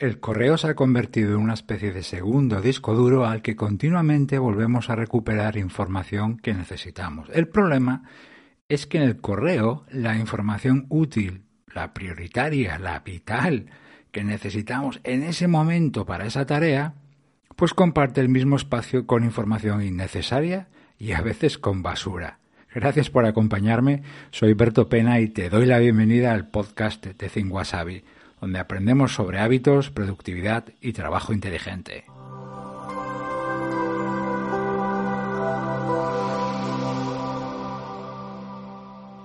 El correo se ha convertido en una especie de segundo disco duro al que continuamente volvemos a recuperar información que necesitamos. El problema es que en el correo la información útil, la prioritaria, la vital que necesitamos en ese momento para esa tarea, pues comparte el mismo espacio con información innecesaria y a veces con basura. Gracias por acompañarme, soy Berto Pena y te doy la bienvenida al podcast de Think Wasabi donde aprendemos sobre hábitos, productividad y trabajo inteligente.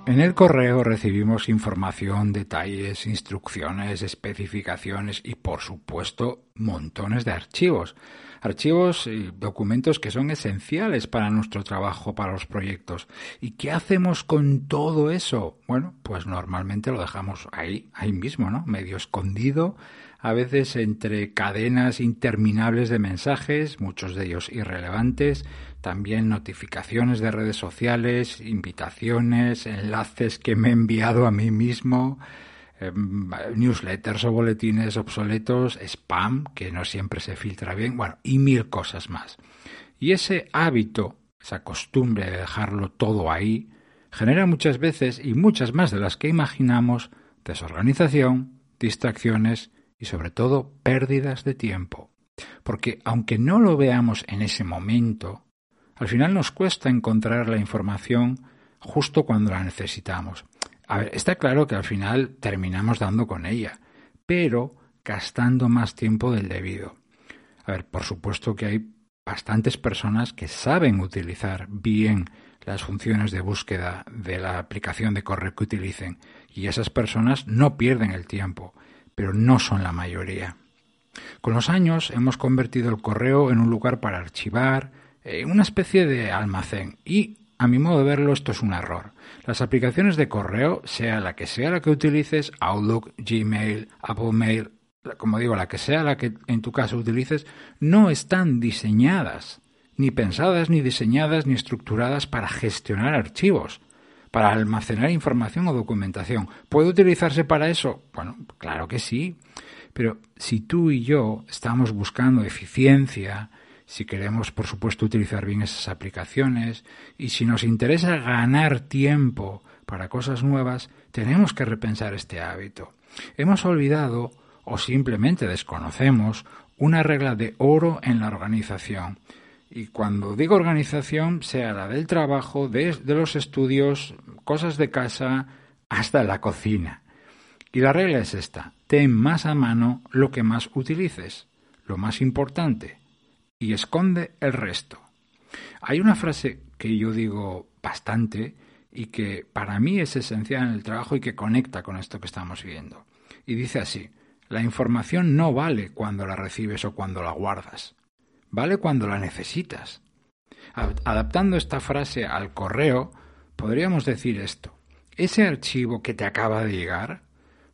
En el correo recibimos información, detalles, instrucciones, especificaciones y, por supuesto, montones de archivos. Archivos y documentos que son esenciales para nuestro trabajo, para los proyectos. ¿Y qué hacemos con todo eso? Bueno, pues normalmente lo dejamos ahí, ahí mismo, ¿no? Medio escondido, a veces entre cadenas interminables de mensajes, muchos de ellos irrelevantes, también notificaciones de redes sociales, invitaciones, enlaces que me he enviado a mí mismo, em, newsletters o boletines obsoletos, spam, que no siempre se filtra bien, bueno, y mil cosas más. Y ese hábito, esa costumbre de dejarlo todo ahí, genera muchas veces, y muchas más de las que imaginamos, desorganización, distracciones y sobre todo pérdidas de tiempo. Porque aunque no lo veamos en ese momento, al final nos cuesta encontrar la información justo cuando la necesitamos. A ver, está claro que al final terminamos dando con ella, pero gastando más tiempo del debido. A ver, por supuesto que hay bastantes personas que saben utilizar bien las funciones de búsqueda de la aplicación de correo que utilicen y esas personas no pierden el tiempo, pero no son la mayoría. Con los años hemos convertido el correo en un lugar para archivar, eh, una especie de almacén y a mi modo de verlo esto es un error. Las aplicaciones de correo, sea la que sea la que utilices, Outlook, Gmail, Apple Mail, como digo, la que sea la que en tu caso utilices, no están diseñadas, ni pensadas, ni diseñadas, ni estructuradas para gestionar archivos, para almacenar información o documentación. ¿Puede utilizarse para eso? Bueno, claro que sí. Pero si tú y yo estamos buscando eficiencia, si queremos, por supuesto, utilizar bien esas aplicaciones y si nos interesa ganar tiempo para cosas nuevas, tenemos que repensar este hábito. Hemos olvidado o simplemente desconocemos una regla de oro en la organización. Y cuando digo organización, sea la del trabajo, de, de los estudios, cosas de casa, hasta la cocina. Y la regla es esta, ten más a mano lo que más utilices, lo más importante, y esconde el resto. Hay una frase que yo digo bastante y que para mí es esencial en el trabajo y que conecta con esto que estamos viendo. Y dice así, la información no vale cuando la recibes o cuando la guardas, vale cuando la necesitas. Adaptando esta frase al correo, podríamos decir esto. Ese archivo que te acaba de llegar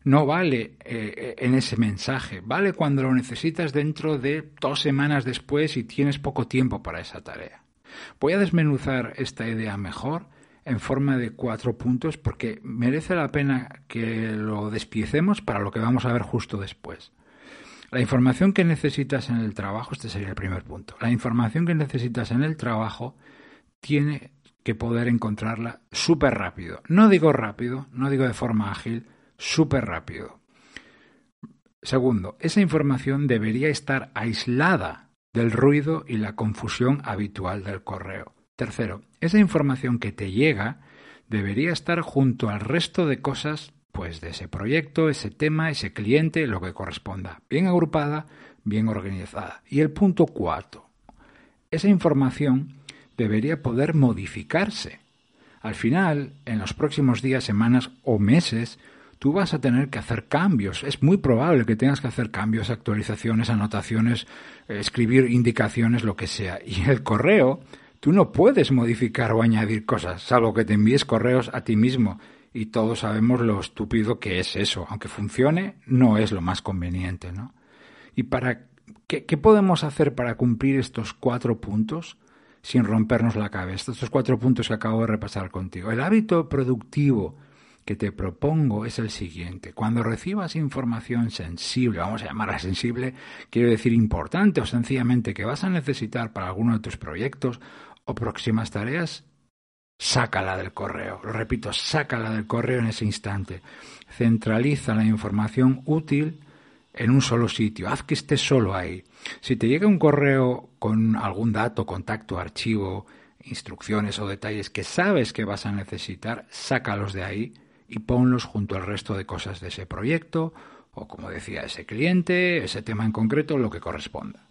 no vale eh, en ese mensaje, vale cuando lo necesitas dentro de dos semanas después y tienes poco tiempo para esa tarea. Voy a desmenuzar esta idea mejor en forma de cuatro puntos porque merece la pena que lo despiecemos para lo que vamos a ver justo después. La información que necesitas en el trabajo, este sería el primer punto, la información que necesitas en el trabajo tiene que poder encontrarla súper rápido. No digo rápido, no digo de forma ágil, súper rápido. Segundo, esa información debería estar aislada del ruido y la confusión habitual del correo. Tercero, esa información que te llega debería estar junto al resto de cosas pues de ese proyecto, ese tema, ese cliente, lo que corresponda, bien agrupada, bien organizada. Y el punto cuarto, esa información debería poder modificarse. Al final, en los próximos días, semanas o meses, tú vas a tener que hacer cambios. Es muy probable que tengas que hacer cambios, actualizaciones, anotaciones, eh, escribir indicaciones, lo que sea. Y el correo, tú no puedes modificar o añadir cosas, salvo que te envíes correos a ti mismo. Y todos sabemos lo estúpido que es eso. Aunque funcione, no es lo más conveniente, ¿no? ¿Y para qué, qué podemos hacer para cumplir estos cuatro puntos? sin rompernos la cabeza. Estos cuatro puntos que acabo de repasar contigo. El hábito productivo que te propongo es el siguiente. Cuando recibas información sensible, vamos a llamarla sensible, quiero decir importante o sencillamente que vas a necesitar para alguno de tus proyectos o próximas tareas, sácala del correo. Lo repito, sácala del correo en ese instante. Centraliza la información útil en un solo sitio. Haz que esté solo ahí. Si te llega un correo con algún dato, contacto, archivo, instrucciones o detalles que sabes que vas a necesitar, sácalos de ahí y ponlos junto al resto de cosas de ese proyecto o, como decía, ese cliente, ese tema en concreto, lo que corresponda.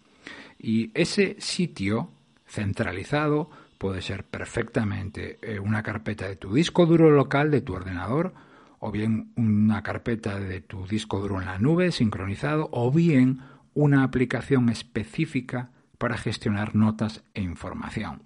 Y ese sitio centralizado puede ser perfectamente eh, una carpeta de tu disco duro local de tu ordenador, o bien una carpeta de tu disco duro en la nube sincronizado, o bien una aplicación específica para gestionar notas e información.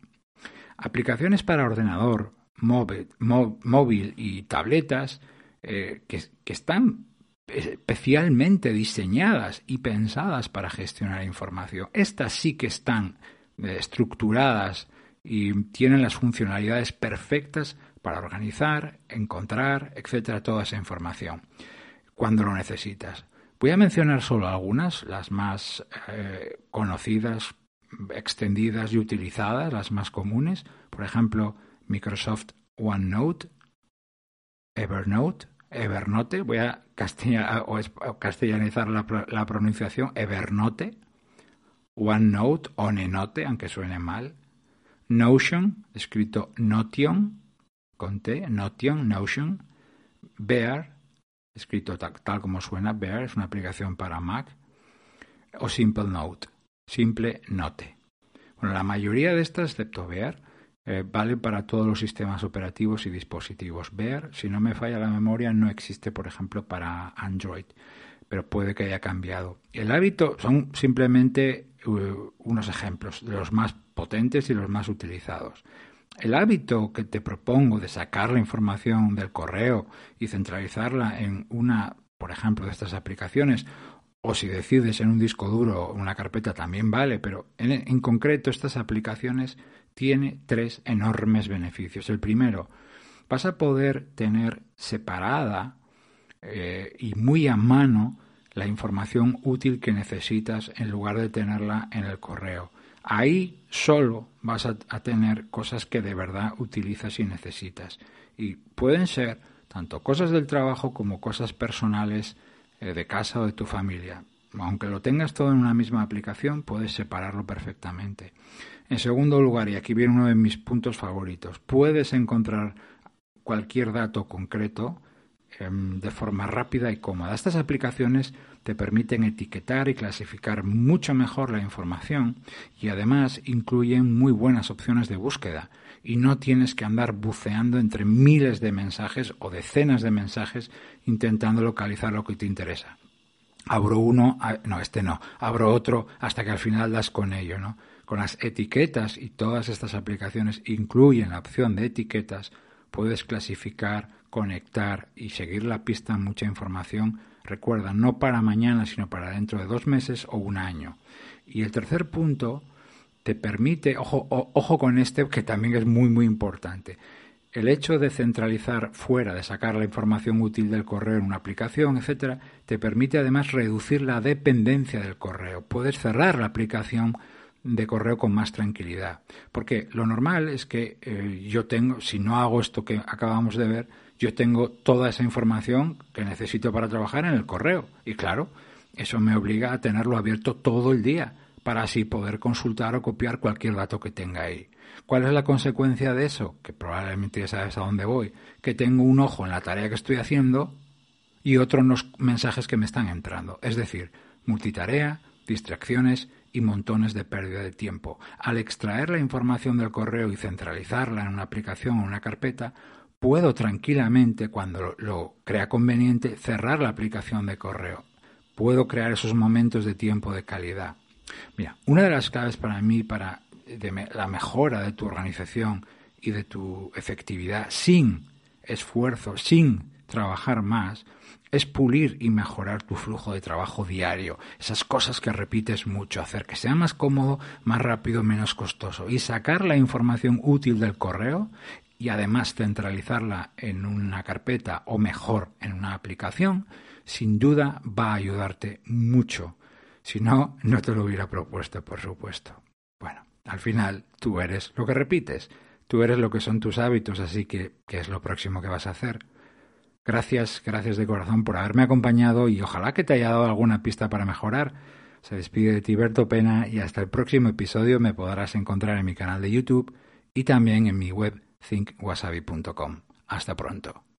Aplicaciones para ordenador, móvil, y tabletas eh, que, están especialmente diseñadas y pensadas para gestionar información. Estas sí que están eh, estructuradas y tienen las funcionalidades perfectas para organizar, encontrar, etcétera, toda esa información cuando lo necesitas. Voy a mencionar solo algunas, las más eh, conocidas, extendidas y utilizadas, las más comunes. Por ejemplo, Microsoft OneNote, Evernote, Evernote, voy a castellanizar la, pronunciación, Evernote, OneNote, Onenote, aunque suene mal, Notion, escrito Notion, con T, Notion, Notion, Bear, escrito tal, como suena, Bear, es una aplicación para Mac, o Simple Note, Simple Note. Bueno, la mayoría de estas, excepto Bear, eh, vale para todos los sistemas operativos y dispositivos. Ver, si no me falla la memoria, no existe, por ejemplo, para Android, pero puede que haya cambiado. El hábito son simplemente uh, unos ejemplos de los más potentes y los más utilizados. El hábito que te propongo de sacar la información del correo y centralizarla en una, por ejemplo, de estas aplicaciones, o si decides en un disco duro una carpeta también vale, pero en, concreto estas aplicaciones tiene tres enormes beneficios. El primero, vas a poder tener separada eh, y muy a mano la información útil que necesitas en lugar de tenerla en el correo. Ahí solo vas a, tener cosas que de verdad utilizas y necesitas. Y pueden ser tanto cosas del trabajo como cosas personales eh, de casa o de tu familia. Aunque lo tengas todo en una misma aplicación, puedes separarlo perfectamente. En segundo lugar, y aquí viene uno de mis puntos favoritos, puedes encontrar cualquier dato concreto em, de forma rápida y cómoda. Estas aplicaciones te permiten etiquetar y clasificar mucho mejor la información y además incluyen muy buenas opciones de búsqueda y no tienes que andar buceando entre miles de mensajes o decenas de mensajes intentando localizar lo que te interesa. Abro uno, no, este no, abro otro hasta que al final das con ello, ¿no? Con las etiquetas y todas estas aplicaciones incluyen la opción de etiquetas, puedes clasificar, conectar y seguir la pista mucha información. Recuerda, no para mañana, sino para dentro de dos meses o un año. Y el tercer punto te permite, ojo, ojo con este que también es muy muy importante, el hecho de centralizar fuera, de sacar la información útil del correo en una aplicación, etcétera, te permite además reducir la dependencia del correo. Puedes cerrar la aplicación de correo con más tranquilidad. Porque lo normal es que eh, yo tengo, si no hago esto que acabamos de ver, yo tengo toda esa información que necesito para trabajar en el correo. Y claro, eso me obliga a tenerlo abierto todo el día para así poder consultar o copiar cualquier dato que tenga ahí. ¿Cuál es la consecuencia de eso? Que probablemente ya sabes a dónde voy. Que tengo un ojo en la tarea que estoy haciendo y otro en los mensajes que me están entrando. Es decir, multitarea, distracciones y montones de pérdida de tiempo. Al extraer la información del correo y centralizarla en una aplicación o una carpeta, puedo tranquilamente, cuando lo crea conveniente, cerrar la aplicación de correo. Puedo crear esos momentos de tiempo de calidad. Mira, una de las claves para mí para la mejora de tu organización y de tu efectividad sin esfuerzo, sin trabajar más, es pulir y mejorar tu flujo de trabajo diario, esas cosas que repites mucho, hacer que sea más cómodo, más rápido, menos costoso y sacar la información útil del correo y además centralizarla en una carpeta o mejor en una aplicación, sin duda va a ayudarte mucho. Si no, no te lo hubiera propuesto, por supuesto. Bueno, al final tú eres lo que repites, tú eres lo que son tus hábitos, así que, ¿qué es lo próximo que vas a hacer? Gracias, gracias de corazón por haberme acompañado y ojalá que te haya dado alguna pista para mejorar. Se despide de Tiberto Pena y hasta el próximo episodio me podrás encontrar en mi canal de YouTube y también en mi web thinkwasabi.com. Hasta pronto.